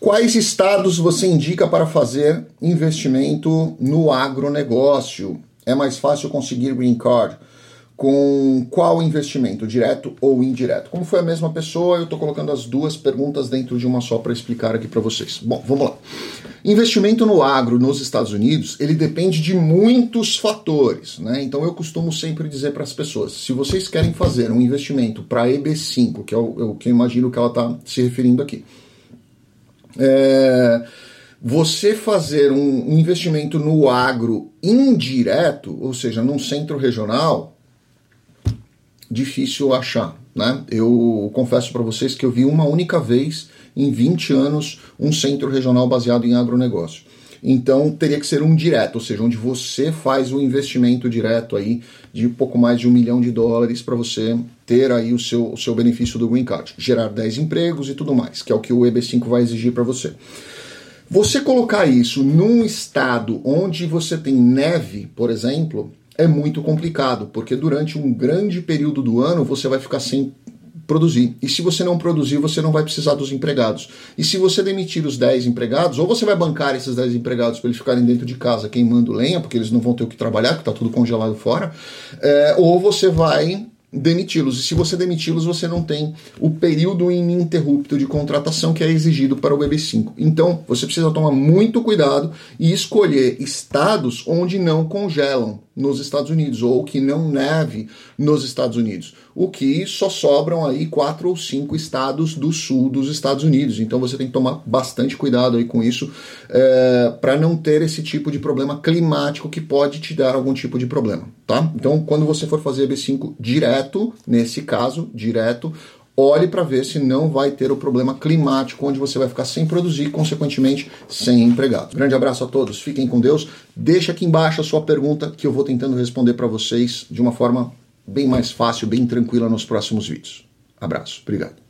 Quais estados você indica para fazer investimento no agronegócio? É mais fácil conseguir green card? Com qual investimento, direto ou indireto? Como foi a mesma pessoa, eu estou colocando as duas perguntas dentro de uma só para explicar aqui para vocês. Bom, vamos lá. Investimento no agro nos Estados Unidos, ele depende de muitos fatores, né? Então eu costumo sempre dizer para as pessoas, se vocês querem fazer um investimento para EB5, que é o, é o que eu imagino que ela está se referindo aqui, é, você fazer um, investimento no agro indireto, ou seja, num centro regional, difícil achar. Né? Eu confesso para vocês que eu vi uma única vez em 20 anos um centro regional baseado em agronegócio. Então teria que ser um direto, ou seja, onde você faz um investimento direto aí de pouco mais de um milhão de dólares para você ter aí o seu, o seu benefício do Green Card, gerar 10 empregos e tudo mais, que é o que o EB5 vai exigir para você. Você colocar isso num estado onde você tem neve, por exemplo, é muito complicado, porque durante um grande período do ano você vai ficar sem produzir. E se você não produzir, você não vai precisar dos empregados. E se você demitir os 10 empregados, ou você vai bancar esses 10 empregados para eles ficarem dentro de casa queimando lenha, porque eles não vão ter o que trabalhar, porque está tudo congelado fora, é, ou você vai demiti-los. E se você demiti-los, você não tem o período ininterrupto de contratação que é exigido para o EB5. Então, você precisa tomar muito cuidado e escolher estados onde não congelam nos Estados Unidos ou que não neve nos Estados Unidos. O que só sobram aí quatro ou cinco estados do sul dos Estados Unidos. Então você tem que tomar bastante cuidado aí com isso é, para não ter esse tipo de problema climático que pode te dar algum tipo de problema, tá? Então quando você for fazer B5 direto, nesse caso direto, olhe para ver se não vai ter o problema climático, onde você vai ficar sem produzir e, consequentemente, sem empregados. Grande abraço a todos, fiquem com Deus. Deixa aqui embaixo a sua pergunta que eu vou tentando responder para vocês de uma forma bem mais fácil, bem tranquila nos próximos vídeos. Abraço, obrigado.